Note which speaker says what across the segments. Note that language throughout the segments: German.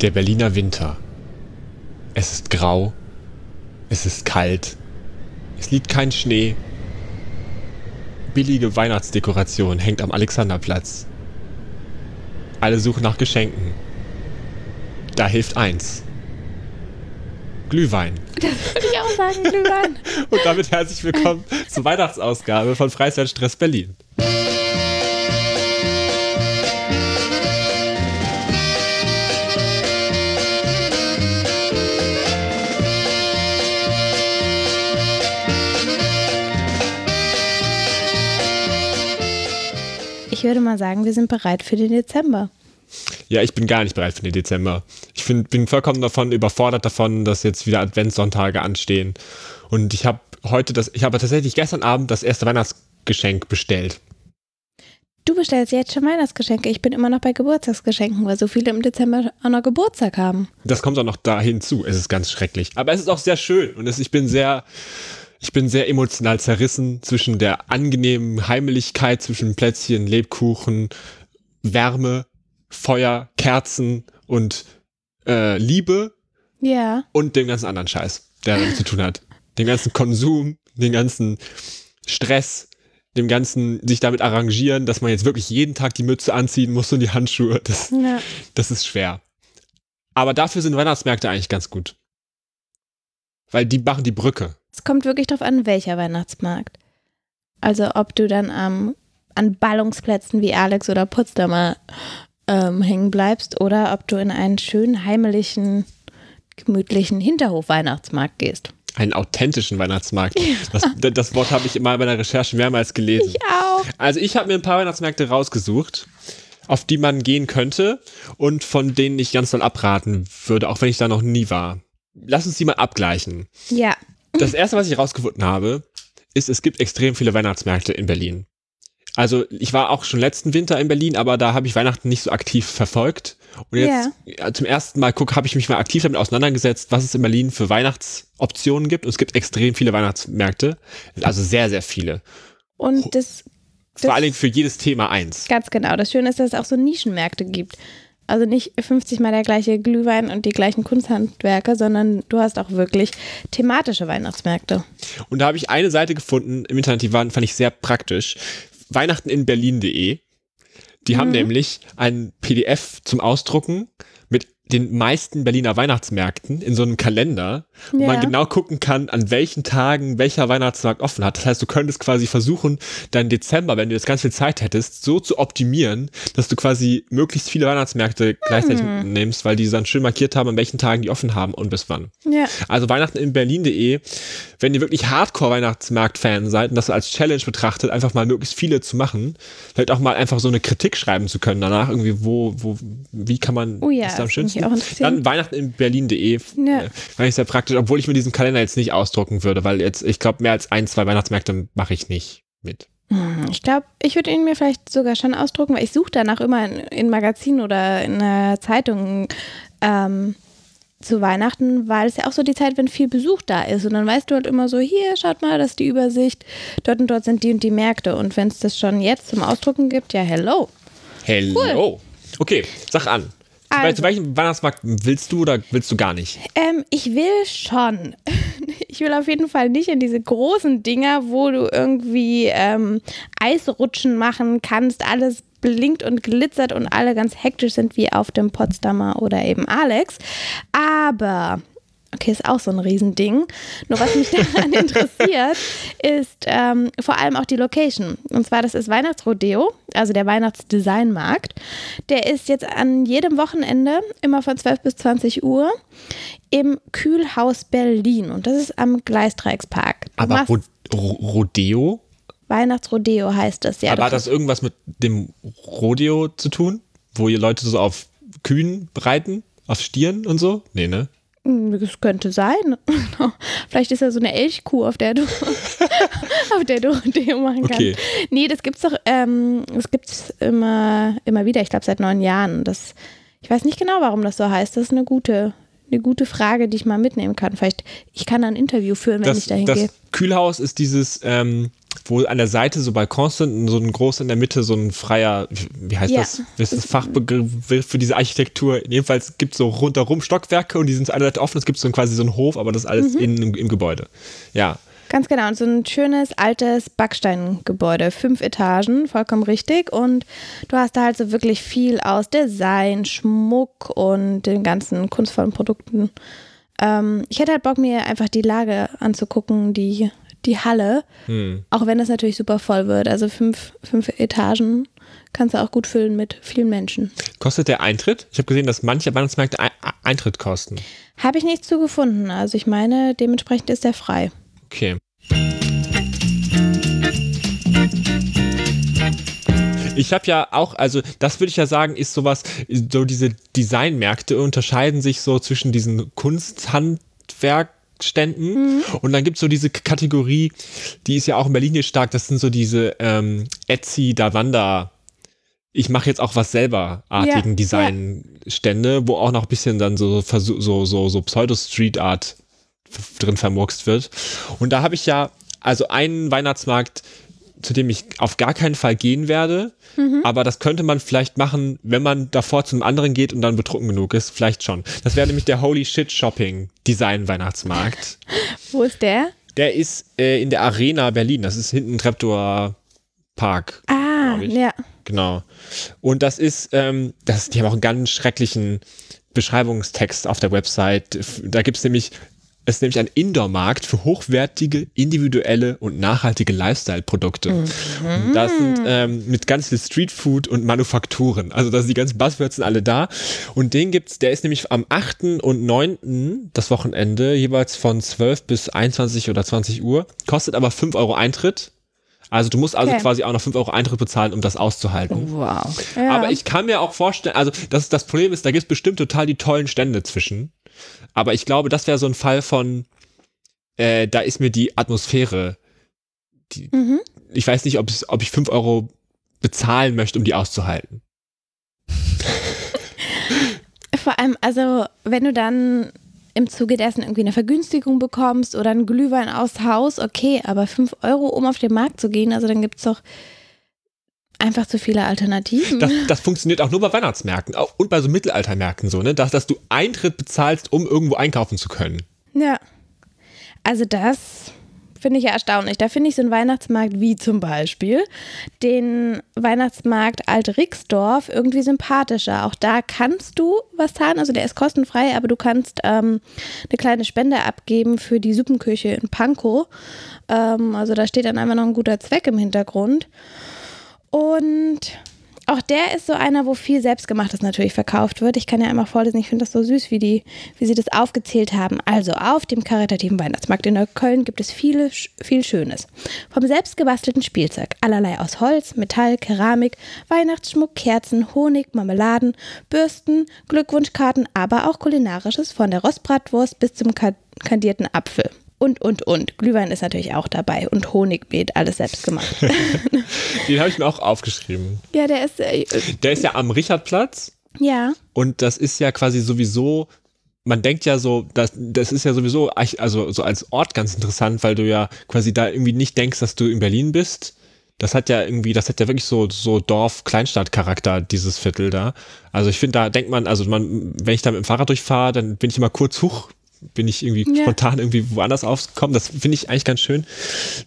Speaker 1: Der Berliner Winter. Es ist grau. Es ist kalt. Es liegt kein Schnee. Billige Weihnachtsdekoration hängt am Alexanderplatz. Alle suchen nach Geschenken. Da hilft eins. Glühwein.
Speaker 2: Das würde ich auch sagen, Glühwein.
Speaker 1: Und damit herzlich willkommen zur Weihnachtsausgabe von Freizeitstress Berlin.
Speaker 2: Ich würde mal sagen, wir sind bereit für den Dezember.
Speaker 1: Ja, ich bin gar nicht bereit für den Dezember. Ich find, bin vollkommen davon überfordert davon, dass jetzt wieder Adventssonntage anstehen. Und ich habe heute das, ich habe tatsächlich gestern Abend das erste Weihnachtsgeschenk bestellt.
Speaker 2: Du bestellst jetzt schon Weihnachtsgeschenke. Ich bin immer noch bei Geburtstagsgeschenken, weil so viele im Dezember auch noch Geburtstag haben.
Speaker 1: Das kommt auch noch da hinzu. Es ist ganz schrecklich. Aber es ist auch sehr schön und es, ich bin sehr, ich bin sehr emotional zerrissen zwischen der angenehmen Heimeligkeit, zwischen Plätzchen, Lebkuchen, Wärme, Feuer, Kerzen und äh, Liebe
Speaker 2: Ja.
Speaker 1: und dem ganzen anderen Scheiß, der damit zu tun hat. Den ganzen Konsum, den ganzen Stress, dem ganzen sich damit arrangieren, dass man jetzt wirklich jeden Tag die Mütze anziehen muss und die Handschuhe. Das,
Speaker 2: ja.
Speaker 1: das ist schwer. Aber dafür sind Weihnachtsmärkte eigentlich ganz gut. Weil die machen die Brücke.
Speaker 2: Es kommt wirklich drauf an, welcher Weihnachtsmarkt. Also ob du dann am an Ballungsplätzen wie Alex oder Potsdamer ähm, hängen bleibst oder ob du in einen schönen, heimlichen, gemütlichen Hinterhof-Weihnachtsmarkt gehst.
Speaker 1: Einen authentischen Weihnachtsmarkt. Das, das Wort habe ich immer bei der Recherche mehrmals gelesen.
Speaker 2: Ich auch.
Speaker 1: Also ich habe mir ein paar Weihnachtsmärkte rausgesucht, auf die man gehen könnte und von denen ich ganz doll abraten würde, auch wenn ich da noch nie war. Lass uns die mal abgleichen.
Speaker 2: Ja.
Speaker 1: Das erste, was ich rausgefunden habe, ist, es gibt extrem viele Weihnachtsmärkte in Berlin. Also ich war auch schon letzten Winter in Berlin, aber da habe ich Weihnachten nicht so aktiv verfolgt. Und jetzt ja. zum ersten Mal guck, habe ich mich mal aktiv damit auseinandergesetzt, was es in Berlin für Weihnachtsoptionen gibt. Und es gibt extrem viele Weihnachtsmärkte, also sehr, sehr viele.
Speaker 2: Und das, das
Speaker 1: vor allen Dingen für jedes Thema eins.
Speaker 2: Ganz genau. Das Schöne ist, dass es auch so Nischenmärkte gibt. Also nicht 50 mal der gleiche Glühwein und die gleichen Kunsthandwerke, sondern du hast auch wirklich thematische Weihnachtsmärkte.
Speaker 1: Und da habe ich eine Seite gefunden im Internet, die waren, fand ich sehr praktisch. Weihnachteninberlin.de. Die mhm. haben nämlich ein PDF zum Ausdrucken den meisten Berliner Weihnachtsmärkten in so einem Kalender, wo ja. man genau gucken kann, an welchen Tagen welcher Weihnachtsmarkt offen hat. Das heißt, du könntest quasi versuchen, deinen Dezember, wenn du jetzt ganz viel Zeit hättest, so zu optimieren, dass du quasi möglichst viele Weihnachtsmärkte gleichzeitig mhm. nimmst, weil die dann schön markiert haben, an welchen Tagen die offen haben und bis wann.
Speaker 2: Ja.
Speaker 1: Also Weihnachten in Berlin.de, wenn ihr wirklich Hardcore-Weihnachtsmarkt-Fan seid und das als Challenge betrachtet, einfach mal möglichst viele zu machen, vielleicht auch mal einfach so eine Kritik schreiben zu können danach, irgendwie, wo, wo, wie kann man
Speaker 2: oh ja,
Speaker 1: das am schönsten
Speaker 2: auch
Speaker 1: dann Weihnachten in Berlin.de.
Speaker 2: Ja.
Speaker 1: Fand ich sehr praktisch, obwohl ich mir diesen Kalender jetzt nicht ausdrucken würde, weil jetzt, ich glaube, mehr als ein, zwei Weihnachtsmärkte mache ich nicht mit.
Speaker 2: Hm, Ich glaube, ich würde ihn mir vielleicht sogar schon ausdrucken, weil ich suche danach immer in, in Magazinen oder in einer Zeitung ähm, zu Weihnachten, weil es ja auch so die Zeit, wenn viel Besuch da ist. Und dann weißt du halt immer so, hier, schaut mal, das ist die Übersicht, dort und dort sind die und die Märkte. Und wenn es das schon jetzt zum Ausdrucken gibt, ja, hello.
Speaker 1: Hello. Cool. Okay, sag an. Also, zu welchem Weihnachtsmarkt willst du oder willst du gar nicht?
Speaker 2: Ähm, ich will schon. Ich will auf jeden Fall nicht in diese großen Dinger, wo du irgendwie ähm, Eisrutschen machen kannst, alles blinkt und glitzert und alle ganz hektisch sind wie auf dem Potsdamer oder eben Alex. Aber Okay, ist auch so ein Riesending. Nur was mich daran interessiert, ist ähm, vor allem auch die Location. Und zwar, das ist Weihnachtsrodeo, also der Weihnachtsdesignmarkt. Der ist jetzt an jedem Wochenende, immer von 12 bis 20 Uhr, im Kühlhaus Berlin. Und das ist am Gleisdreieckspark.
Speaker 1: Aber Ro Rodeo?
Speaker 2: Weihnachtsrodeo heißt das, ja.
Speaker 1: Aber hat das irgendwas mit dem Rodeo zu tun? Wo ihr Leute so auf Kühen reiten? Auf Stieren und so? Nee, ne?
Speaker 2: Das könnte sein. Vielleicht ist ja so eine Elchkuh, auf der du, auf der du Deo machen kannst.
Speaker 1: Okay.
Speaker 2: Nee, das gibt's doch, ähm, das gibt's immer, immer wieder. Ich glaube seit neun Jahren. Das, ich weiß nicht genau, warum das so heißt. Das ist eine gute, eine gute Frage, die ich mal mitnehmen kann. Vielleicht, ich kann ein Interview führen, wenn
Speaker 1: das,
Speaker 2: ich dahin
Speaker 1: das
Speaker 2: gehe.
Speaker 1: Kühlhaus ist dieses, ähm, wo an der Seite so Balkons sind und so ein groß in der Mitte so ein freier, wie heißt
Speaker 2: Ja.
Speaker 1: das? Wie ist das Fachbegriff für diese Architektur? Jedenfalls gibt es so rundherum Stockwerke und die sind alle Seite offen. Es gibt so quasi so einen Hof, aber das ist alles innen im, im Gebäude. Ja.
Speaker 2: Ganz genau. Und so ein schönes altes Backsteingebäude, fünf Etagen, vollkommen richtig. Und du hast da halt so wirklich viel aus Design, Schmuck und den ganzen kunstvollen Produkten. Ähm, ich hätte halt Bock, mir einfach die Lage anzugucken, die, die Halle.
Speaker 1: Hm.
Speaker 2: Auch wenn das natürlich super voll wird. Also fünf, fünf Etagen kannst du auch gut füllen mit vielen Menschen.
Speaker 1: Kostet der Eintritt? Ich habe gesehen, dass manche Weihnachtsmärkte Ei- Eintritt kosten.
Speaker 2: Habe ich nichts zu gefunden. Also ich meine, dementsprechend ist der frei.
Speaker 1: Okay. Ich habe ja auch, also das würde ich ja sagen, ist sowas, so diese Designmärkte unterscheiden sich so zwischen diesen Kunsthandwerkständen und dann gibt es so diese Kategorie, die ist ja auch in Berlin hier stark, das sind so diese ähm, Etsy, Davanda, ich mache jetzt auch was selber artigen
Speaker 2: Ja,
Speaker 1: Designstände, wo auch noch ein bisschen dann so, so, so, so Pseudo-Street-Art drin vermurkst wird. Und da habe ich ja also einen Weihnachtsmarkt, zu dem ich auf gar keinen Fall gehen werde, aber das könnte man vielleicht machen, wenn man davor zu einem anderen geht und dann betrunken genug ist, vielleicht schon. Das wäre nämlich der Holy Shit Shopping Design Weihnachtsmarkt.
Speaker 2: Wo ist der?
Speaker 1: Der ist äh, in der Arena Berlin, das ist hinten Treptower Park.
Speaker 2: Ah, ja.
Speaker 1: Genau. Und das ist, ähm, das, die haben auch einen ganz schrecklichen Beschreibungstext auf der Website. Da gibt es nämlich, es ist nämlich ein Indoor-Markt für hochwertige, individuelle und nachhaltige Lifestyle-Produkte. Und Das sind ähm, mit ganz viel Streetfood und Manufakturen. Also da sind die ganzen Buzzwords sind alle da. Und den gibt's, der ist nämlich am 8. und 9. das Wochenende, jeweils von 12 bis 21 oder 20 Uhr, kostet aber 5 Euro Eintritt. Also du musst also
Speaker 2: Okay.
Speaker 1: quasi auch noch 5 Euro Eintritt bezahlen, um das auszuhalten.
Speaker 2: Wow. Ja.
Speaker 1: Aber ich kann mir auch vorstellen, also das, das Problem ist, da gibt es bestimmt total die tollen Stände zwischen. Aber ich glaube, das wäre so ein Fall von, äh, da ist mir die Atmosphäre, die,
Speaker 2: Mhm.
Speaker 1: ich weiß nicht, ob, ich 5 Euro bezahlen möchte, um die auszuhalten.
Speaker 2: Vor allem, also wenn du dann im Zuge dessen irgendwie eine Vergünstigung bekommst oder einen Glühwein aus Haus, okay, aber 5 Euro, um auf den Markt zu gehen, also dann gibt es doch einfach zu viele Alternativen.
Speaker 1: Das, das funktioniert auch nur bei Weihnachtsmärkten und bei so Mittelaltermärkten so, ne? Dass, dass du Eintritt bezahlst, um irgendwo einkaufen zu können.
Speaker 2: ja. Also das finde ich ja erstaunlich. Da finde ich so einen Weihnachtsmarkt wie zum Beispiel den Weihnachtsmarkt Alt-Rixdorf irgendwie sympathischer. Auch da kannst du was zahlen, also der ist kostenfrei, aber du kannst ähm, eine kleine Spende abgeben für die Suppenküche in Pankow. Ähm, also da steht dann einfach noch ein guter Zweck im Hintergrund. Und auch der ist so einer, wo viel Selbstgemachtes natürlich verkauft wird. Ich kann ja einmal vorlesen, ich finde das so süß, wie, die, wie sie das aufgezählt haben. Also auf dem karitativen Weihnachtsmarkt in Neukölln gibt es viele, viel Schönes. Vom selbstgebastelten Spielzeug, allerlei aus Holz, Metall, Keramik, Weihnachtsschmuck, Kerzen, Honig, Marmeladen, Bürsten, Glückwunschkarten, aber auch kulinarisches von der Rostbratwurst bis zum ka- kandierten Apfel. Und, und, und. Glühwein ist natürlich auch dabei und Honigbeet, alles selbst gemacht.
Speaker 1: Den habe ich mir auch aufgeschrieben.
Speaker 2: ja, der ist, äh,
Speaker 1: Der ist ja am Richardplatz.
Speaker 2: ja.
Speaker 1: Und das ist ja quasi sowieso, man denkt ja so, das, das ist ja sowieso, also so als Ort ganz interessant, weil du ja quasi da irgendwie nicht denkst, dass du in Berlin bist. Das hat ja irgendwie, das hat ja wirklich so, so Dorf-Kleinstadt-Charakter, dieses Viertel da. Also ich finde, da denkt man, also man, wenn ich da mit dem Fahrrad durchfahre, dann bin ich immer kurz hoch, bin ich irgendwie
Speaker 2: Ja.
Speaker 1: spontan irgendwie woanders aufgekommen. Das finde ich eigentlich ganz schön.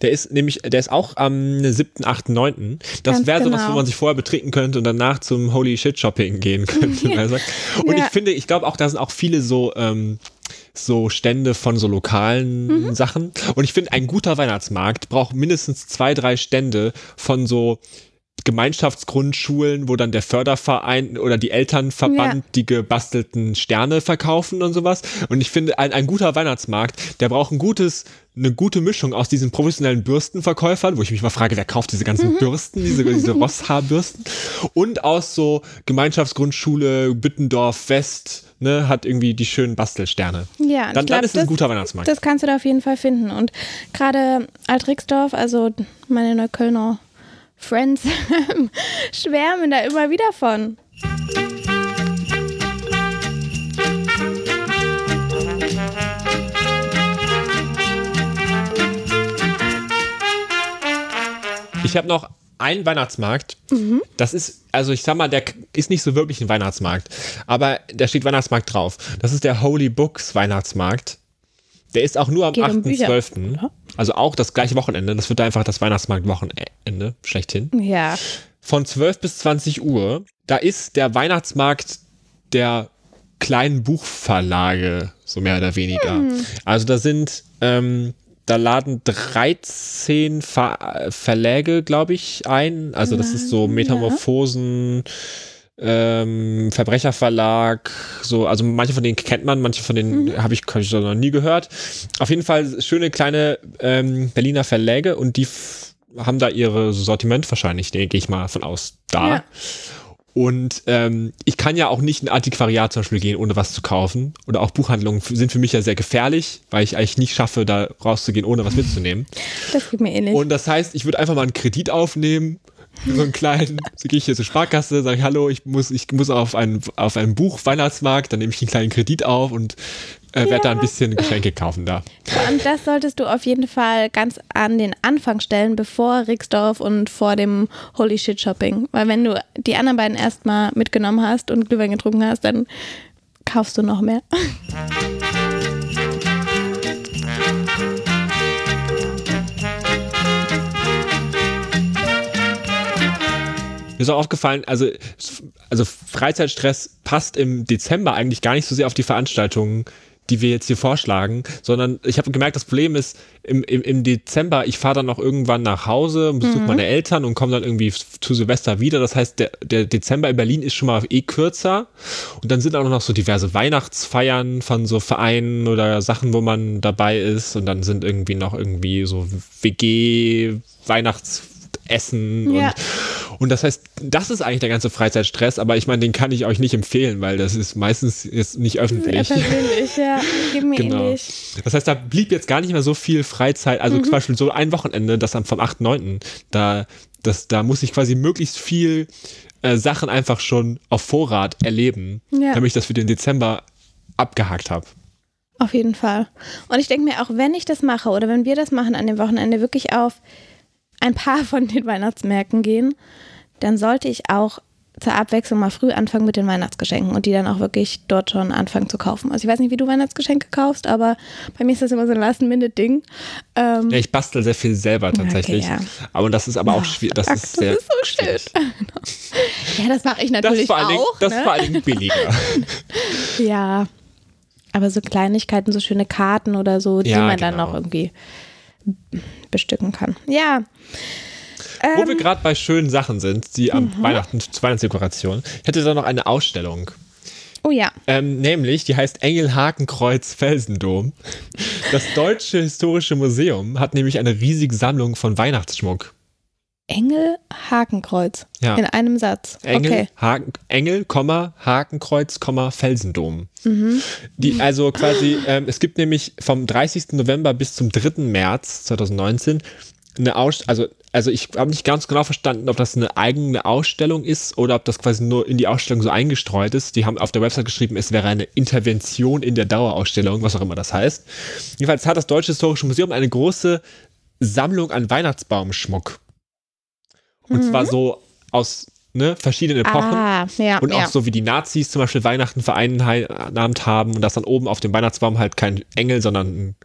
Speaker 1: Der ist nämlich, der ist auch am 7., 8., 9. Das wäre sowas, wo
Speaker 2: genau.
Speaker 1: man sich vorher betrinken könnte und danach zum Holy Shit Shopping gehen könnte. Und
Speaker 2: Ja.
Speaker 1: ich finde, ich glaube auch, da sind auch viele so, ähm, so Stände von so lokalen
Speaker 2: Mhm.
Speaker 1: Sachen. Und ich finde, ein guter Weihnachtsmarkt braucht mindestens zwei, drei Stände von so Gemeinschaftsgrundschulen, wo dann der Förderverein oder die Elternverband
Speaker 2: Ja.
Speaker 1: die gebastelten Sterne verkaufen und sowas. Und ich finde, ein, ein guter Weihnachtsmarkt, der braucht ein gutes, eine gute Mischung aus diesen professionellen Bürstenverkäufern, wo ich mich mal frage, wer kauft diese ganzen Bürsten, diese, diese Rosshaarbürsten, und aus so Gemeinschaftsgrundschule Büttendorf West, ne, hat irgendwie die schönen Bastelsterne.
Speaker 2: Ja,
Speaker 1: Dann,
Speaker 2: glaub,
Speaker 1: dann ist es ein guter Weihnachtsmarkt.
Speaker 2: Das kannst du da auf jeden Fall finden. Und gerade Alt-Rixdorf, also meine Neuköllner Friends, schwärmen da immer wieder von.
Speaker 1: ich habe noch einen Weihnachtsmarkt. Das ist, also ich sag mal, der ist nicht so wirklich ein Weihnachtsmarkt, aber da steht Weihnachtsmarkt drauf. Das ist der Holy Books Weihnachtsmarkt. Der ist auch nur am
Speaker 2: um Bücher,
Speaker 1: 8.12. Also auch das gleiche Wochenende. Das wird einfach das Weihnachtsmarkt-Wochenende schlechthin.
Speaker 2: Ja.
Speaker 1: Von 12 bis 20 Uhr. Da ist der Weihnachtsmarkt der kleinen Buchverlage, so mehr oder weniger. Also da sind, ähm, da laden 13 Ver Verläge, glaube ich, ein. Also das ist so Metamorphosen, ähm, Verbrecherverlag, so, also manche von denen kennt man, manche von denen habe ich, hab ich noch nie gehört. Auf jeden Fall schöne kleine ähm, Berliner Verläge und die haben da ihre Sortiment wahrscheinlich, denke ich mal von aus da.
Speaker 2: Ja.
Speaker 1: Und ähm, ich kann ja auch nicht in ein Antiquariat zum Beispiel gehen, ohne was zu kaufen. Oder auch Buchhandlungen sind für mich ja sehr gefährlich, weil ich eigentlich nicht schaffe, da rauszugehen, ohne was mitzunehmen.
Speaker 2: Das geht mir ähnlich.
Speaker 1: Und das heißt, ich würde einfach mal einen Kredit aufnehmen, so einen kleinen, so gehe ich hier zur Sparkasse, sage ich, hallo, ich muss, ich muss auf einen, auf einen Buch Weihnachtsmarkt, dann nehme ich einen kleinen Kredit auf und äh, werde da ein bisschen Geschenke kaufen da.
Speaker 2: Und das solltest du auf jeden Fall ganz an den Anfang stellen, bevor Rixdorf und vor dem Holy Shit Shopping. Weil wenn du die anderen beiden erstmal mitgenommen hast und Glühwein getrunken hast, dann kaufst du noch mehr.
Speaker 1: Ist auch aufgefallen, also, also Freizeitstress passt im Dezember eigentlich gar nicht so sehr auf die Veranstaltungen, die wir jetzt hier vorschlagen, sondern ich habe gemerkt, das Problem ist, im, im, im Dezember, ich fahre dann noch irgendwann nach Hause und besuche meine Eltern und komme dann irgendwie zu Silvester wieder. Das heißt, der, der Dezember in Berlin ist schon mal eh kürzer. Und dann sind auch noch so diverse Weihnachtsfeiern von so Vereinen oder Sachen, wo man dabei ist. Und dann sind irgendwie noch irgendwie so WG, Weihnachtsessen
Speaker 2: Ja.
Speaker 1: und und das heißt, das ist eigentlich der ganze Freizeitstress, aber ich meine, den kann ich euch nicht empfehlen, weil das ist meistens jetzt nicht öffentlich.
Speaker 2: Sehr persönlich, ja. Geht mir
Speaker 1: Genau.
Speaker 2: ähnlich.
Speaker 1: Das heißt, da blieb jetzt gar nicht mehr so viel Freizeit. Also
Speaker 2: Mhm.
Speaker 1: zum Beispiel so ein Wochenende, das am vom 8.9., da, das, da muss ich quasi möglichst viel äh, Sachen einfach schon auf Vorrat erleben,
Speaker 2: Ja.
Speaker 1: damit ich das für den Dezember abgehakt habe.
Speaker 2: Auf jeden Fall. Und ich denke mir auch, wenn ich das mache oder wenn wir das machen an dem Wochenende, wirklich auf ein paar von den Weihnachtsmärkten gehen, dann sollte ich auch zur Abwechslung mal früh anfangen mit den Weihnachtsgeschenken und die dann auch wirklich dort schon anfangen zu kaufen. Also ich weiß nicht, wie du Weihnachtsgeschenke kaufst, aber bei mir ist das immer so ein Last-Minute-Ding. Ähm,
Speaker 1: Ja, ich bastel sehr viel selber tatsächlich.
Speaker 2: ja.
Speaker 1: Aber das ist aber auch schwierig. Das ist sehr
Speaker 2: das ist so schön.
Speaker 1: schwierig.
Speaker 2: ja, das mache ich
Speaker 1: Das
Speaker 2: natürlich
Speaker 1: allen Dingen,
Speaker 2: auch.
Speaker 1: das ist
Speaker 2: ne?
Speaker 1: vor allen Dingen billiger.
Speaker 2: Ja, aber so Kleinigkeiten, so schöne Karten oder so, die
Speaker 1: Ja,
Speaker 2: man dann
Speaker 1: genau.
Speaker 2: noch irgendwie bestücken kann. Ja.
Speaker 1: Wo
Speaker 2: Ähm.
Speaker 1: wir gerade bei schönen Sachen sind, die am
Speaker 2: Mhm.
Speaker 1: Weihnachten, Weihnachtsdekoration. Ich hätte da noch eine Ausstellung.
Speaker 2: Oh ja.
Speaker 1: Ähm, nämlich, die heißt Engel Hakenkreuz Felsendom. Das Deutsche Historische Museum hat nämlich eine riesige Sammlung von Weihnachtsschmuck.
Speaker 2: Engel Hakenkreuz.
Speaker 1: Ja.
Speaker 2: In einem Satz.
Speaker 1: Engel,
Speaker 2: Okay.
Speaker 1: Haken, Engel, Komma, Hakenkreuz, Komma, Felsendom.
Speaker 2: Mhm.
Speaker 1: Die, also quasi, ähm, es gibt nämlich vom 30. November bis zum 3. März 2019 eine Ausstellung, also, also ich habe nicht ganz genau verstanden, ob das eine eigene Ausstellung ist oder ob das quasi nur in die Ausstellung so eingestreut ist. Die haben auf der Website geschrieben, es wäre eine Intervention in der Dauerausstellung, was auch immer das heißt. Jedenfalls hat das Deutsche Historische Museum eine große Sammlung an Weihnachtsbaumschmuck. Und zwar so aus ne, verschiedenen Epochen.
Speaker 2: Ah, ja.
Speaker 1: Und
Speaker 2: ja.
Speaker 1: auch so wie die Nazis zum Beispiel Weihnachten vereinnahmt haben und dass dann oben auf dem Weihnachtsbaum halt kein Engel, sondern ein,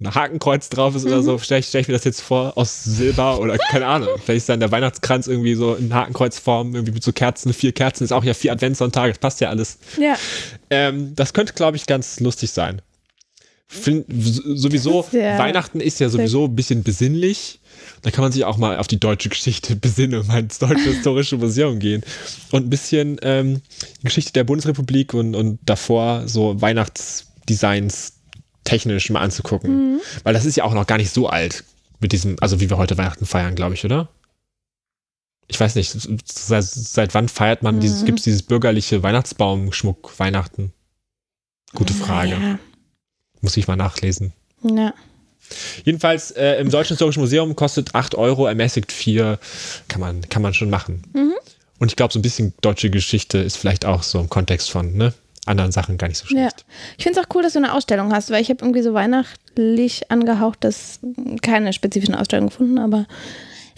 Speaker 1: ein Hakenkreuz drauf ist
Speaker 2: Mhm.
Speaker 1: oder so. Stell ich, stell ich mir das jetzt vor aus Silber oder keine Ahnung. Vielleicht ist dann der Weihnachtskranz irgendwie so in Hakenkreuzform, irgendwie mit so Kerzen, vier Kerzen, ist auch ja vier Adventssonntage, das passt ja alles.
Speaker 2: ja.
Speaker 1: Ähm, das könnte, glaube ich, ganz lustig sein. Find, sowieso,
Speaker 2: Ja.
Speaker 1: Weihnachten ist ja sowieso ein bisschen besinnlich. Da kann man sich auch mal auf die deutsche Geschichte besinnen und mal ins Deutsche Historische Museum gehen. Und ein bisschen ähm, die Geschichte der Bundesrepublik und, und davor so Weihnachtsdesigns technisch mal anzugucken. Weil das ist ja auch noch gar nicht so alt mit diesem, also wie wir heute Weihnachten feiern, glaube ich, oder? Ich weiß nicht, seit, seit wann feiert man dieses,
Speaker 2: Mhm.
Speaker 1: gibt es dieses bürgerliche Weihnachtsbaumschmuck Weihnachten? Gute Frage.
Speaker 2: Ja.
Speaker 1: Muss ich mal nachlesen.
Speaker 2: ja.
Speaker 1: Jedenfalls äh, im Deutschen Historischen Museum kostet 8 Euro, ermäßigt 4. Kann man, kann man schon machen.
Speaker 2: Mhm.
Speaker 1: Und ich glaube, so ein bisschen deutsche Geschichte ist vielleicht auch so im Kontext von ne, anderen Sachen gar nicht so
Speaker 2: Ja.
Speaker 1: schlecht.
Speaker 2: Ich finde es auch cool, dass du eine Ausstellung hast, weil ich habe irgendwie so weihnachtlich angehaucht, das keine spezifischen Ausstellungen gefunden, aber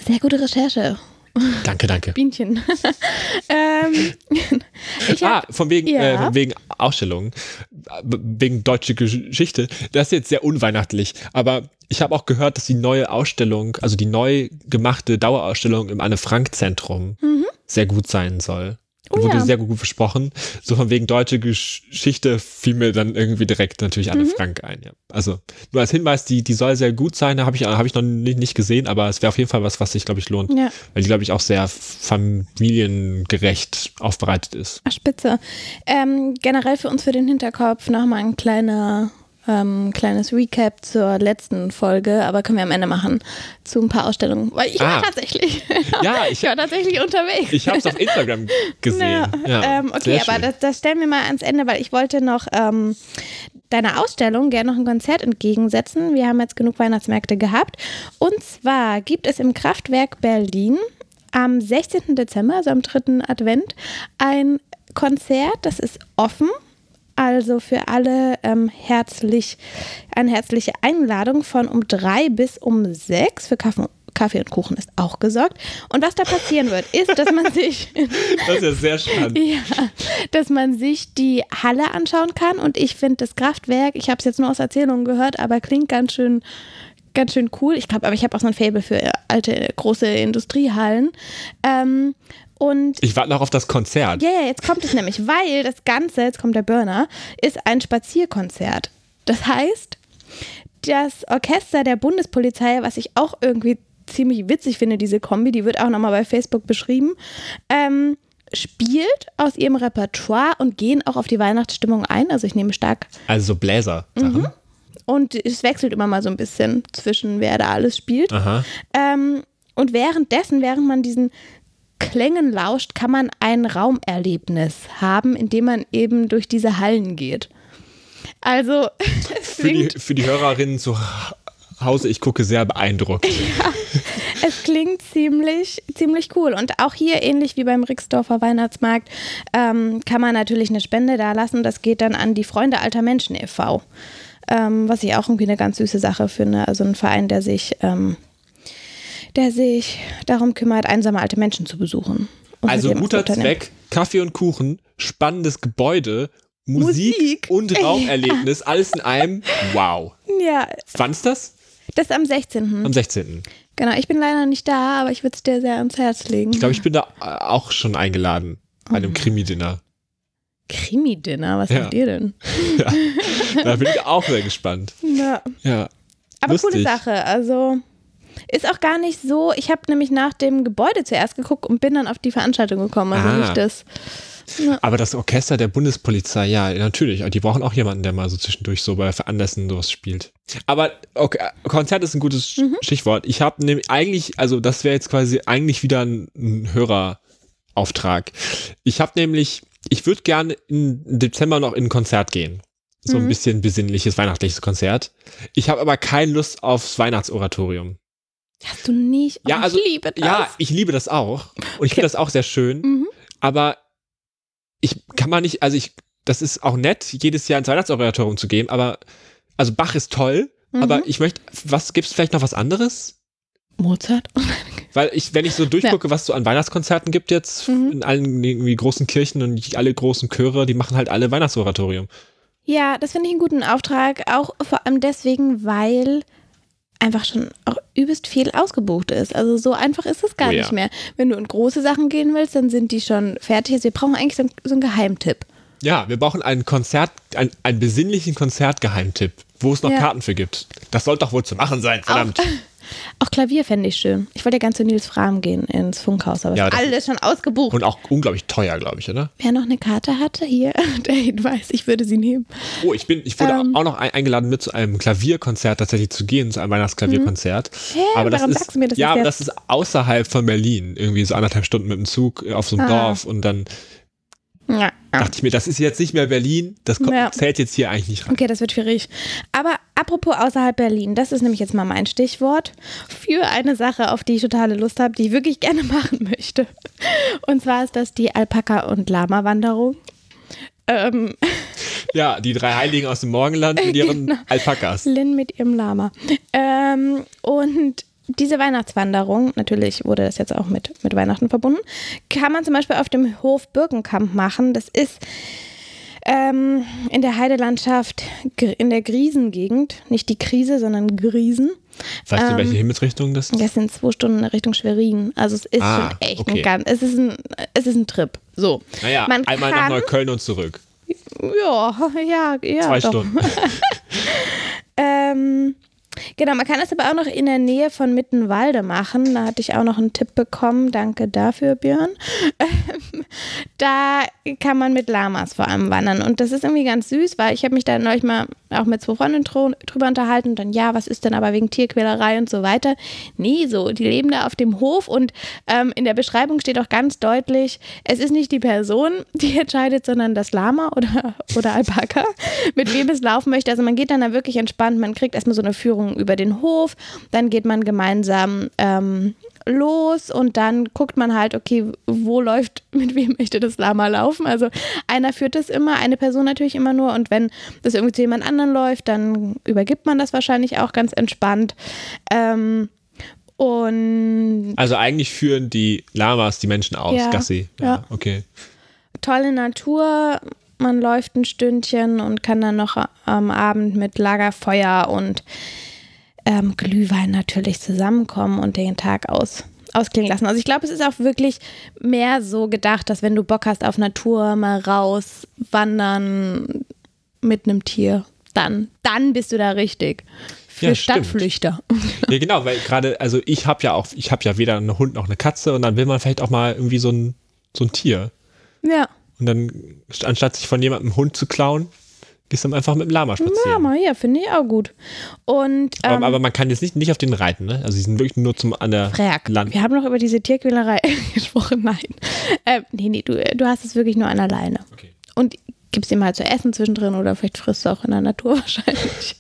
Speaker 2: Sehr gute Recherche.
Speaker 1: Danke, danke.
Speaker 2: Bienchen. ähm, ich
Speaker 1: Ah,
Speaker 2: hab,
Speaker 1: von wegen,
Speaker 2: Ja.
Speaker 1: äh, wegen Ausstellungen, äh, wegen deutsche Geschichte. Das ist jetzt sehr unweihnachtlich, aber ich habe auch gehört, dass die neue Ausstellung, also die neu gemachte Dauerausstellung im Anne-Frank-Zentrum sehr gut sein soll.
Speaker 2: Oh
Speaker 1: wurde
Speaker 2: ja.
Speaker 1: sehr gut besprochen. So von wegen deutsche Geschichte fiel mir dann irgendwie direkt natürlich Anne
Speaker 2: Mhm.
Speaker 1: Frank ein. Ja. Also nur als Hinweis, die, die soll sehr gut sein, habe ich, hab ich noch nicht, nicht gesehen, aber es wäre auf jeden Fall was, was sich, glaube ich, lohnt.
Speaker 2: ja,
Speaker 1: Weil die, glaube ich, auch sehr familiengerecht aufbereitet ist.
Speaker 2: ach, spitze. Ähm, generell für uns für den Hinterkopf nochmal ein kleiner, ähm, kleines Recap zur letzten Folge, aber können wir am Ende machen zu ein paar Ausstellungen. Weil ich
Speaker 1: Ah.
Speaker 2: war tatsächlich,
Speaker 1: Ja, ich,
Speaker 2: ich war tatsächlich unterwegs.
Speaker 1: ich habe es auf Instagram gesehen. Ja,
Speaker 2: ähm, okay, aber das, das stellen wir mal ans Ende, weil ich wollte noch ähm, deiner Ausstellung gerne noch ein Konzert entgegensetzen. Wir haben jetzt genug Weihnachtsmärkte gehabt. Und zwar gibt es im Kraftwerk Berlin am 16. Dezember, also am dritten Advent, ein Konzert, das ist offen. Also für alle ähm, herzlich, eine herzliche Einladung von um drei bis um sechs. Für Kaffee, Kaffee und Kuchen ist auch gesorgt. Und was da passieren wird, ist, dass man sich
Speaker 1: Das ist ja sehr spannend.
Speaker 2: ja, dass man sich die Halle anschauen kann. Und ich finde das Kraftwerk, ich habe es jetzt nur aus Erzählungen gehört, aber klingt ganz schön, ganz schön cool. Ich glaube, aber ich habe auch so ein Faible für alte, große Industriehallen. Ähm, und
Speaker 1: Ich warte noch auf das Konzert.
Speaker 2: ja, ja, jetzt kommt es nämlich, weil das Ganze, jetzt kommt der Burner, ist ein Spazierkonzert. Das heißt, das Orchester der Bundespolizei, was ich auch irgendwie ziemlich witzig finde, diese Kombi, die wird auch nochmal bei Facebook beschrieben, ähm, spielt aus ihrem Repertoire und gehen auch auf die Weihnachtsstimmung ein. Also ich nehme stark
Speaker 1: Also so Bläser-Sachen.
Speaker 2: und es wechselt immer mal so ein bisschen zwischen, wer da alles spielt. Ähm, und währenddessen, während man diesen Klängen lauscht, kann man ein Raumerlebnis haben, indem man eben durch diese Hallen geht. Also, es
Speaker 1: Für die,
Speaker 2: klingt,
Speaker 1: für die Hörerinnen zu Hause, ich gucke sehr beeindruckt.
Speaker 2: es klingt ziemlich, ziemlich cool. Und auch hier, ähnlich wie beim Rixdorfer Weihnachtsmarkt, ähm, kann man natürlich eine Spende dalassen. Das geht dann an die Freunde alter Menschen e.V., ähm, was ich auch irgendwie eine ganz süße Sache finde. Also ein Verein, der sich, ähm, der sich darum kümmert, einsame alte Menschen zu besuchen.
Speaker 1: Also guter. Zweck, Kaffee und Kuchen, spannendes Gebäude, Musik,
Speaker 2: Musik.
Speaker 1: und Raumerlebnis, alles in einem. Wow.
Speaker 2: Ja,
Speaker 1: Wann ist das?
Speaker 2: das ist am 16.
Speaker 1: Am 16.
Speaker 2: Genau, ich bin leider nicht da, aber ich würde es dir sehr ans Herz legen.
Speaker 1: Ich glaube, ich bin da äh, auch schon eingeladen. Bei einem Krimi-Dinner.
Speaker 2: Krimi-Dinner, was
Speaker 1: Ja.
Speaker 2: ihr denn?
Speaker 1: Da bin ich auch sehr gespannt.
Speaker 2: Ja.
Speaker 1: Ja.
Speaker 2: Aber coole
Speaker 1: Lustig.
Speaker 2: Sache. Also ist auch gar nicht so. Ich habe nämlich nach dem Gebäude zuerst geguckt und bin dann auf die Veranstaltung gekommen. Also
Speaker 1: Ah.
Speaker 2: nicht das.
Speaker 1: Aber das Orchester der Bundespolizei, ja, natürlich. Die brauchen auch jemanden, der mal so zwischendurch so bei Anlässen sowas spielt. Aber okay, Konzert ist ein gutes
Speaker 2: Mhm.
Speaker 1: Stichwort. Ich habe nämlich eigentlich, also das wäre jetzt quasi eigentlich wieder ein, ein Hörerauftrag. Ich habe nämlich, ich würde gerne im Dezember noch in ein Konzert gehen. So
Speaker 2: Mhm.
Speaker 1: ein bisschen besinnliches, weihnachtliches Konzert. Ich habe aber keine Lust aufs Weihnachtsoratorium.
Speaker 2: Hast du nicht?
Speaker 1: Ja,
Speaker 2: oh,
Speaker 1: also-
Speaker 2: ich liebe das.
Speaker 1: Ja, ich liebe das auch. Und ich finde das auch sehr schön.
Speaker 2: Mhm.
Speaker 1: Aber ich kann man nicht, also ich, das ist auch nett, jedes Jahr ins Weihnachtsoratorium zu gehen, aber, also Bach ist toll,
Speaker 2: Mhm.
Speaker 1: aber ich möchte, was, gibt es vielleicht noch was anderes?
Speaker 2: Mozart.
Speaker 1: Weil ich, wenn ich so durchgucke, was so an Weihnachtskonzerten gibt jetzt,
Speaker 2: Mhm.
Speaker 1: in allen irgendwie großen Kirchen und alle großen Chöre, die machen halt alle Weihnachtsoratorium.
Speaker 2: Ja, das finde ich einen guten Auftrag, auch vor allem deswegen, weil einfach schon auch übelst viel ausgebucht ist. Also so einfach ist es gar
Speaker 1: Oh ja.
Speaker 2: nicht mehr. Wenn du in große Sachen gehen willst, dann sind die schon fertig. Also wir brauchen eigentlich so, einen- so einen Geheimtipp.
Speaker 1: Ja, wir brauchen einen Konzert, ein, einen besinnlichen Konzertgeheimtipp, wo es noch
Speaker 2: Ja.
Speaker 1: Karten für gibt. Das soll doch wohl zu machen sein, verdammt.
Speaker 2: Auch Klavier fände ich schön. Ich wollte ja ganz zu Nils Fram gehen ins Funkhaus, aber
Speaker 1: Ja,
Speaker 2: ist
Speaker 1: das-
Speaker 2: alles schon ausgebucht.
Speaker 1: Und auch unglaublich teuer, glaube ich, oder?
Speaker 2: Wer noch eine Karte hatte, hier, der Hinweis, ich würde sie nehmen.
Speaker 1: Oh, ich bin, ich wurde
Speaker 2: Ähm.
Speaker 1: auch noch ein, eingeladen, mit zu einem Klavierkonzert tatsächlich zu gehen, zu einem Weihnachtsklavierkonzert.
Speaker 2: Hä,
Speaker 1: aber das
Speaker 2: warum
Speaker 1: ist,
Speaker 2: sagst du mir das
Speaker 1: ja, aber das ist außerhalb von Berlin, irgendwie so anderthalb Stunden mit dem Zug auf so einem
Speaker 2: Ah.
Speaker 1: Dorf und dann
Speaker 2: Ja.
Speaker 1: dachte ich mir, das ist jetzt nicht mehr Berlin, das kommt,
Speaker 2: Ja.
Speaker 1: zählt jetzt hier eigentlich nicht rein.
Speaker 2: Okay, das wird schwierig. Aber apropos außerhalb Berlin, das ist nämlich jetzt mal mein Stichwort für eine Sache, auf die ich totale Lust habe, die ich wirklich gerne machen möchte. Und zwar ist das die Alpaka- und Lama-Wanderung. Ähm,
Speaker 1: Ja, die drei Heiligen aus dem Morgenland mit ihren
Speaker 2: Genau.
Speaker 1: Alpakas.
Speaker 2: Lynn mit ihrem Lama. Ähm, und diese Weihnachtswanderung, natürlich wurde das jetzt auch mit, mit Weihnachten verbunden, kann man zum Beispiel auf dem Hof Birkenkamp machen. Das ist ähm, in der Heidelandschaft in der Griesengegend. Nicht die Krise, sondern Griesen.
Speaker 1: Weißt du,
Speaker 2: Ähm,
Speaker 1: welche Himmelsrichtung das ist?
Speaker 2: Das sind zwei Stunden Richtung Schwerin. Also es ist
Speaker 1: Ah,
Speaker 2: schon echt
Speaker 1: okay.
Speaker 2: ein ganz, es ist ein, es ist ein Trip. So.
Speaker 1: Naja,
Speaker 2: man
Speaker 1: einmal nach
Speaker 2: kann-
Speaker 1: Neukölln und zurück.
Speaker 2: Ja, ja, ja.
Speaker 1: Zwei
Speaker 2: doch.
Speaker 1: Stunden.
Speaker 2: Ähm, genau, man kann es aber auch noch in der Nähe von Mittenwalde machen. Da hatte ich auch noch einen Tipp bekommen. Danke dafür, Björn. Ähm, da kann man mit Lamas vor allem wandern. Und das ist irgendwie ganz süß, weil ich habe mich da neulich mal auch mit zwei Freundinnen dro- drüber unterhalten. Und dann, ja, was ist denn aber wegen Tierquälerei und so weiter? Nee, so, die leben da auf dem Hof und ähm, in der Beschreibung steht auch ganz deutlich, es ist nicht die Person, die entscheidet, sondern das Lama oder, oder Alpaka, mit wem es laufen möchte. Also man geht dann da wirklich entspannt, man kriegt erstmal so eine Führung über den Hof, dann geht man gemeinsam ähm, los und dann guckt man halt, okay, wo läuft, mit wem möchte das Lama laufen. Also einer führt das immer, eine Person natürlich immer nur und wenn das irgendwie zu jemand anderen läuft, dann übergibt man das wahrscheinlich auch ganz entspannt. Ähm, und
Speaker 1: Also eigentlich führen die Lamas die Menschen aus,
Speaker 2: Ja,
Speaker 1: Gassi. Ja,
Speaker 2: ja.
Speaker 1: okay.
Speaker 2: tolle Natur. Man läuft ein Stündchen und kann dann noch am Abend mit Lagerfeuer und ähm, Glühwein natürlich zusammenkommen und den Tag aus, ausklingen lassen. Also ich glaube, es ist auch wirklich mehr so gedacht, dass wenn du Bock hast auf Natur, mal raus, wandern mit einem Tier, dann, dann bist du da richtig. Für
Speaker 1: Ja.
Speaker 2: Stadtflüchter.
Speaker 1: Ja, genau, weil gerade, also ich habe ja auch, ich habe ja weder einen Hund noch eine Katze und dann will man vielleicht auch mal irgendwie so ein, so ein Tier.
Speaker 2: Ja.
Speaker 1: Und dann, anstatt sich von jemandem einen Hund zu klauen, gehst du dann einfach mit dem Lama spazieren.
Speaker 2: Ja, mal hier, finde ich auch gut. Und ähm,
Speaker 1: aber, aber man kann jetzt nicht, nicht auf den reiten, ne? Also die sind wirklich nur zum an der
Speaker 2: Frag,
Speaker 1: Land.
Speaker 2: wir haben noch über diese Tierquälerei gesprochen. Nein. Ähm, nee, nee, du, du hast es wirklich nur an alleine.
Speaker 1: Okay.
Speaker 2: Und gibst ihm halt zu essen zwischendrin oder vielleicht frisst du auch in der Natur wahrscheinlich.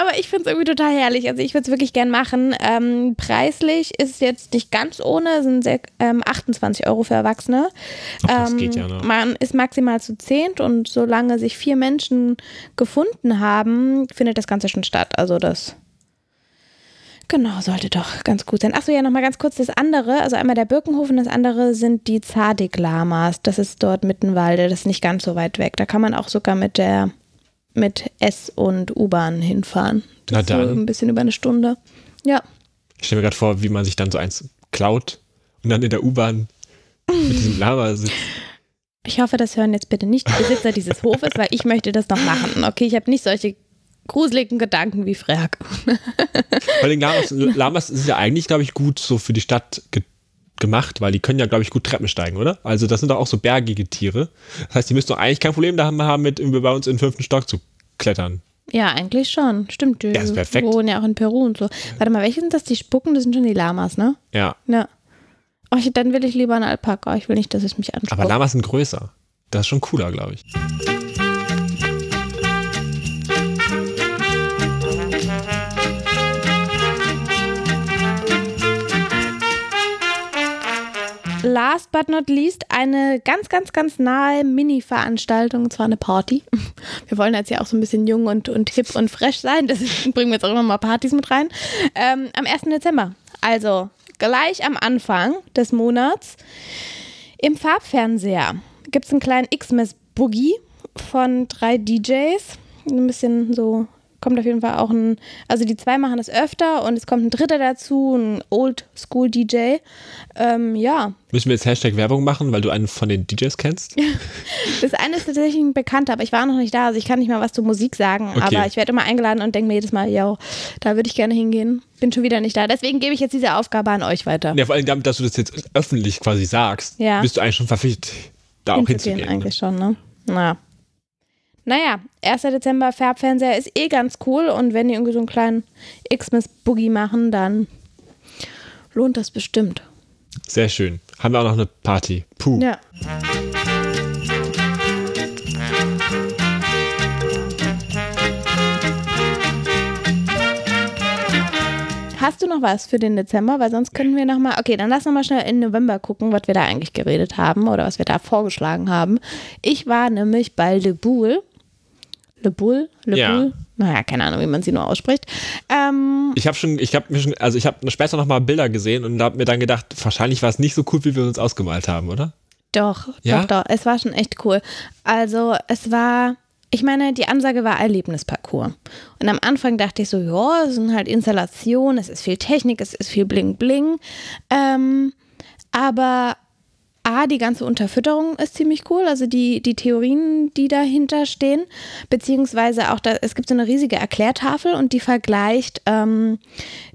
Speaker 2: Aber ich finde es irgendwie total herrlich. Also ich würde es wirklich gern machen. Ähm, preislich ist es jetzt nicht ganz ohne, sind sehr, ähm, 28 Euro für Erwachsene.
Speaker 1: Ach, das
Speaker 2: ähm,
Speaker 1: geht ja noch.
Speaker 2: Man ist maximal zu zehnt und solange sich vier Menschen gefunden haben, findet das Ganze schon statt. Also das Genau, sollte doch ganz gut sein. Achso, ja, nochmal ganz kurz das andere. Also einmal der Birkenhof und das andere sind die Zadig-Lamas. Das ist dort Mittenwalde, das ist nicht ganz so weit weg. Da kann man auch sogar mit der mit S- und U-Bahn hinfahren. Das
Speaker 1: Na
Speaker 2: ist so
Speaker 1: dann.
Speaker 2: ein bisschen über eine Stunde. Ja.
Speaker 1: Ich stelle mir gerade vor, wie man sich dann so eins klaut und dann in der U-Bahn mit diesem Lama sitzt.
Speaker 2: Ich hoffe, das hören jetzt bitte nicht die Besitzer dieses Hofes, weil ich möchte das noch machen. Okay, ich habe nicht solche gruseligen Gedanken wie Frag.
Speaker 1: Vor allem Lamas, Lamas ist ja eigentlich, glaube ich, gut so für die Stadt ge gemacht, weil die können ja, glaube ich, gut Treppen steigen, oder? Also das sind doch auch so bergige Tiere. Das heißt, die müssten doch eigentlich kein Problem da haben, mit irgendwie bei uns in den fünften Stock zu klettern.
Speaker 2: Ja, eigentlich schon. Stimmt. Die
Speaker 1: Ja, ist perfekt.
Speaker 2: wohnen ja auch in Peru und so. Warte mal, welche sind das? Die Spucken, das sind schon die Lamas, ne?
Speaker 1: Ja,
Speaker 2: Ja. Oh, ich, dann will ich lieber einen Alpaka. Ich will nicht, dass es mich anspricht.
Speaker 1: aber Lamas sind größer. Das ist schon cooler, glaube ich.
Speaker 2: Last but not least eine ganz, ganz, ganz nahe Mini-Veranstaltung, und zwar eine Party. Wir wollen jetzt ja auch so ein bisschen jung und, und hip und fresh sein, deswegen bringen wir jetzt auch immer mal Partys mit rein. Ähm, am 1. Dezember, also gleich am Anfang des Monats, im Farbfernseher gibt es einen kleinen Xmas-Boogie von drei DJs. Ein bisschen so, kommt auf jeden Fall auch ein, also die zwei machen das öfter und es kommt ein dritter dazu, ein Old-School-DJ. Ähm, ja,
Speaker 1: Müssen wir jetzt Hashtag Werbung machen, weil du einen von den DJs kennst?
Speaker 2: das eine ist tatsächlich ein Bekannter, aber ich war noch nicht da, also ich kann nicht mal was zur Musik sagen,
Speaker 1: Okay.
Speaker 2: aber ich werde immer eingeladen und denke mir jedes Mal, yo, da würde ich gerne hingehen. Bin schon wieder nicht da. Deswegen gebe ich jetzt diese Aufgabe an euch weiter.
Speaker 1: Ja, vor allem damit, dass du das jetzt öffentlich quasi sagst,
Speaker 2: Ja.
Speaker 1: bist du eigentlich schon verpflichtet, da auch
Speaker 2: Hinzugehen
Speaker 1: hinzugehen. ne?
Speaker 2: eigentlich schon, ne? Naja. Naja, 1. Dezember Farbfernseher ist eh ganz cool und wenn die irgendwie so einen kleinen Xmas-Boogie machen, dann lohnt das bestimmt.
Speaker 1: Sehr schön. Haben wir auch noch eine Party. Puh.
Speaker 2: Ja. Hast du noch was für den Dezember? Weil sonst können wir noch mal. Okay, dann lass noch mal schnell in November gucken, was wir da eigentlich geredet haben oder was wir da vorgeschlagen haben. Ich war nämlich bei Le Boule. Le Boule? Le
Speaker 1: Ja.
Speaker 2: Boule? Naja, keine Ahnung, wie man sie nur ausspricht. Ähm,
Speaker 1: Ich habe schon, ich habe mir schon, also ich habe später noch mal Bilder gesehen und habe mir dann gedacht, wahrscheinlich war es nicht so cool, wie wir uns ausgemalt haben, oder?
Speaker 2: Doch,
Speaker 1: Ja?
Speaker 2: doch, doch. Es war schon echt cool. Also es war, ich meine, die Ansage war Erlebnisparcours. Und am Anfang dachte ich so, ja, es sind halt Installationen, es ist viel Technik, es ist viel Bling Bling. Ähm, aber A, die ganze Unterfütterung ist ziemlich cool, also die, die Theorien, die dahinter stehen, beziehungsweise auch, da, es gibt so eine riesige Erklärtafel und die vergleicht ähm,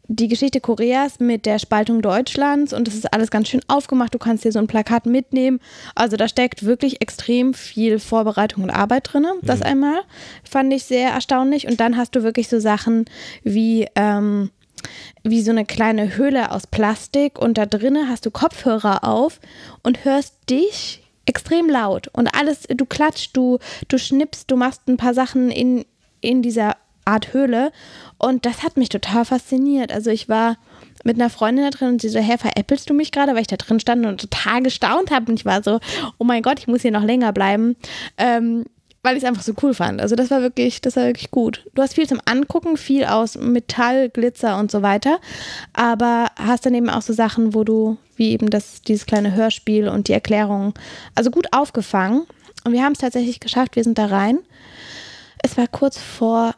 Speaker 2: die Geschichte Koreas mit der Spaltung Deutschlands und das ist alles ganz schön aufgemacht. Du kannst dir so ein Plakat mitnehmen. Also da steckt wirklich extrem viel Vorbereitung und Arbeit drin. Das einmal fand ich sehr erstaunlich. Und dann hast du wirklich so Sachen wie, ähm, wie so eine kleine Höhle aus Plastik und da drinnen hast du Kopfhörer auf und hörst dich extrem laut und alles, du klatscht, du, du schnippst, du machst ein paar Sachen in, in dieser Art Höhle und das hat mich total fasziniert. Also ich war mit einer Freundin da drin und sie so, hä, veräppelst du mich gerade, weil ich da drin stand und total gestaunt habe und ich war so, oh mein Gott, ich muss hier noch länger bleiben, ähm, weil ich es einfach so cool fand. Also das war wirklich, das war wirklich gut. Du hast viel zum Angucken, viel aus Metall, Glitzer und so weiter, aber hast dann eben auch so Sachen, wo du, wie eben das, dieses kleine Hörspiel und die Erklärung, also gut aufgefangen. Und wir haben es tatsächlich geschafft, wir sind da rein. Es war kurz vor,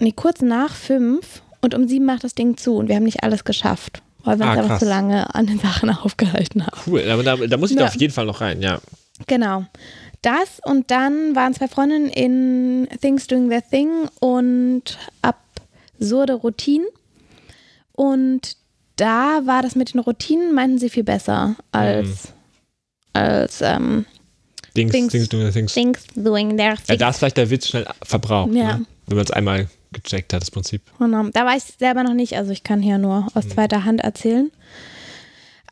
Speaker 2: nee, kurz nach fünf und um sieben macht das Ding zu und wir haben nicht alles geschafft, weil wir
Speaker 1: Ah,
Speaker 2: uns einfach zu lange an den Sachen aufgehalten haben.
Speaker 1: Cool, aber da, da muss ich
Speaker 2: Ja.
Speaker 1: da auf jeden Fall noch rein, ja.
Speaker 2: Genau. Das und dann waren zwei Freundinnen in Things Doing Their Thing und absurde Routinen. Und da war das mit den Routinen, meinten sie viel besser als, als ähm,
Speaker 1: Dings,
Speaker 2: Dings.
Speaker 1: Dings, Dings, Dings.
Speaker 2: Things Doing Their
Speaker 1: Ja,
Speaker 2: Thing.
Speaker 1: da ist vielleicht der Witz schnell verbraucht,
Speaker 2: Ja.
Speaker 1: ne? wenn man es einmal gecheckt hat, das Prinzip.
Speaker 2: Genau. Da weiß ich selber noch nicht, also ich kann hier nur aus
Speaker 1: Mhm.
Speaker 2: zweiter Hand erzählen.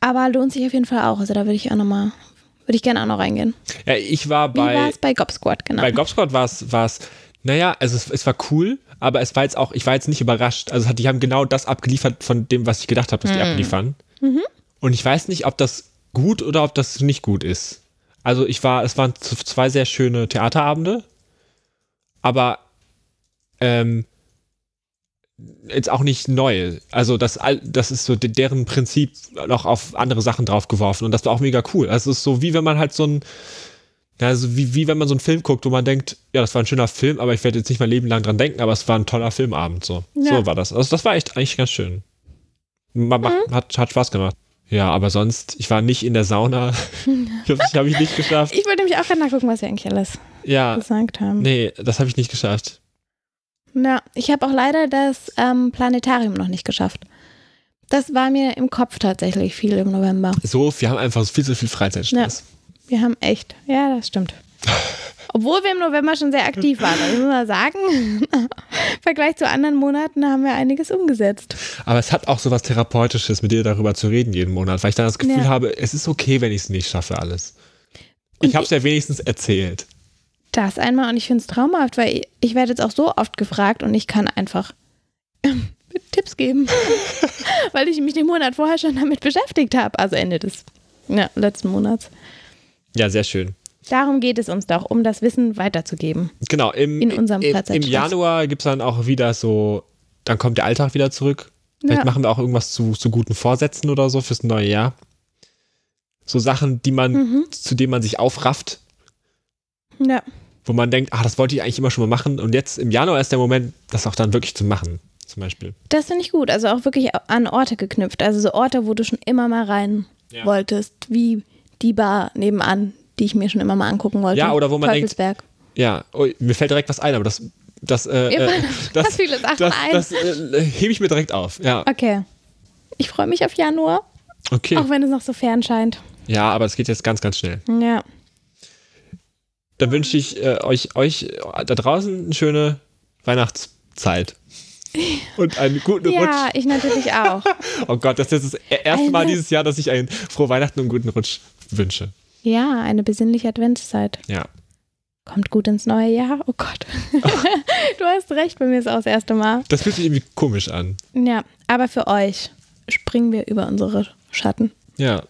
Speaker 2: Aber lohnt sich auf jeden Fall auch. Also da würde ich auch nochmal, würde ich gerne auch noch reingehen.
Speaker 1: Ja, ich war
Speaker 2: Wie war
Speaker 1: bei,
Speaker 2: es bei Gob Squad, genau.
Speaker 1: bei Gobsquad war es, war es, naja, also es, es war cool, aber es war jetzt auch, ich war jetzt nicht überrascht. Also die haben genau das abgeliefert von dem, was ich gedacht habe, dass die abliefern.
Speaker 2: Mhm.
Speaker 1: Und ich weiß nicht, ob das gut oder ob das nicht gut ist. Also ich war, es waren zwei sehr schöne Theaterabende, aber ähm, jetzt auch nicht neu. Also das, all- das ist so de- deren Prinzip noch auf andere Sachen draufgeworfen und das war auch mega cool. Also es ist so wie wenn man halt so ein also wie, wie wenn man so einen Film guckt, wo man denkt, ja, das war ein schöner Film, aber ich werde jetzt nicht mein Leben lang dran denken, aber es war ein toller Filmabend. So,
Speaker 2: Ja.
Speaker 1: so war das. Also das war echt eigentlich ganz schön. Ma, ma,
Speaker 2: Mhm.
Speaker 1: hat, hat Spaß gemacht. Ja, aber sonst, ich war nicht in der Sauna. das habe ich nicht geschafft.
Speaker 2: Ich wollte nämlich auch gerade nachgucken, was wir eigentlich alles
Speaker 1: Ja,
Speaker 2: gesagt haben.
Speaker 1: nee, das habe ich nicht geschafft.
Speaker 2: Na, ich habe auch leider das ähm, Planetarium noch nicht geschafft. Das war mir im Kopf tatsächlich viel im November.
Speaker 1: So, wir haben einfach viel zu viel Freizeitstress.
Speaker 2: Wir haben echt, ja, das stimmt. Obwohl wir im November schon sehr aktiv waren, also muss man sagen, im Vergleich zu anderen Monaten haben wir einiges umgesetzt.
Speaker 1: Aber es hat auch so was Therapeutisches, mit dir darüber zu reden jeden Monat, weil ich dann das Gefühl
Speaker 2: Ja.
Speaker 1: habe, es ist okay, wenn ich es nicht schaffe, alles. Ich habe es ja wenigstens erzählt.
Speaker 2: Das einmal und ich finde es traumhaft, weil ich, ich werde jetzt auch so oft gefragt und ich kann einfach ähm, Tipps geben, weil ich mich den Monat vorher schon damit beschäftigt habe, also Ende des ja, letzten Monats.
Speaker 1: Ja, sehr schön.
Speaker 2: Darum geht es uns doch, um das Wissen weiterzugeben.
Speaker 1: Genau, im,
Speaker 2: In unserem
Speaker 1: im, im. Januar gibt es dann auch wieder so, dann kommt der Alltag wieder zurück. Vielleicht
Speaker 2: Ja.
Speaker 1: machen wir auch irgendwas zu, zu guten Vorsätzen oder so fürs neue Jahr. So Sachen, die man,
Speaker 2: Mhm.
Speaker 1: zu denen man sich aufrafft,
Speaker 2: Ja,
Speaker 1: wo man denkt, ach, das wollte ich eigentlich immer schon mal machen. Und jetzt im Januar ist der Moment, das auch dann wirklich zu machen, zum Beispiel.
Speaker 2: das finde ich gut. Also auch wirklich an Orte geknüpft. Also so Orte, wo du schon immer mal rein
Speaker 1: Ja.
Speaker 2: wolltest, wie die Bar nebenan, die ich mir schon immer mal angucken wollte.
Speaker 1: Ja, oder wo man denkt,
Speaker 2: Teufelsberg.
Speaker 1: Ja, oh, mir fällt direkt was ein, aber das, das, äh, äh, das,
Speaker 2: ganz viele Sachen
Speaker 1: das,
Speaker 2: ein.
Speaker 1: das äh, hebe ich mir direkt auf. Ja,
Speaker 2: Okay. Ich freue mich auf Januar,
Speaker 1: okay.
Speaker 2: auch wenn es noch so fern scheint.
Speaker 1: Ja, aber es geht jetzt ganz, ganz schnell.
Speaker 2: Ja.
Speaker 1: Dann wünsche ich äh, euch, euch äh, da draußen eine schöne Weihnachtszeit. Und einen guten
Speaker 2: Ja,
Speaker 1: Rutsch.
Speaker 2: ich natürlich auch.
Speaker 1: Oh Gott, das ist das erste Mal
Speaker 2: Eine-
Speaker 1: dieses Jahr, dass ich einen frohe Weihnachten und einen guten Rutsch wünsche.
Speaker 2: Ja, eine besinnliche Adventszeit.
Speaker 1: Ja.
Speaker 2: Kommt gut ins neue Jahr. Oh Gott. du hast recht, bei mir ist auch das erste Mal.
Speaker 1: Das fühlt sich irgendwie komisch an.
Speaker 2: Ja, aber für euch springen wir über unsere Schatten.
Speaker 1: Ja.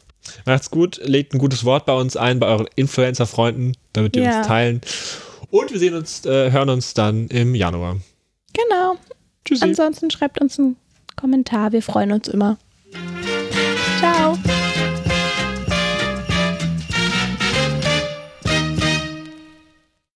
Speaker 1: Macht's gut, legt ein gutes Wort bei uns ein, bei euren Influencer-Freunden, damit die
Speaker 2: ja.
Speaker 1: uns teilen. Und wir sehen uns, äh, hören uns dann im Januar.
Speaker 2: Genau.
Speaker 1: Tschüssi.
Speaker 2: Ansonsten schreibt uns einen Kommentar. Wir freuen uns immer. Ciao.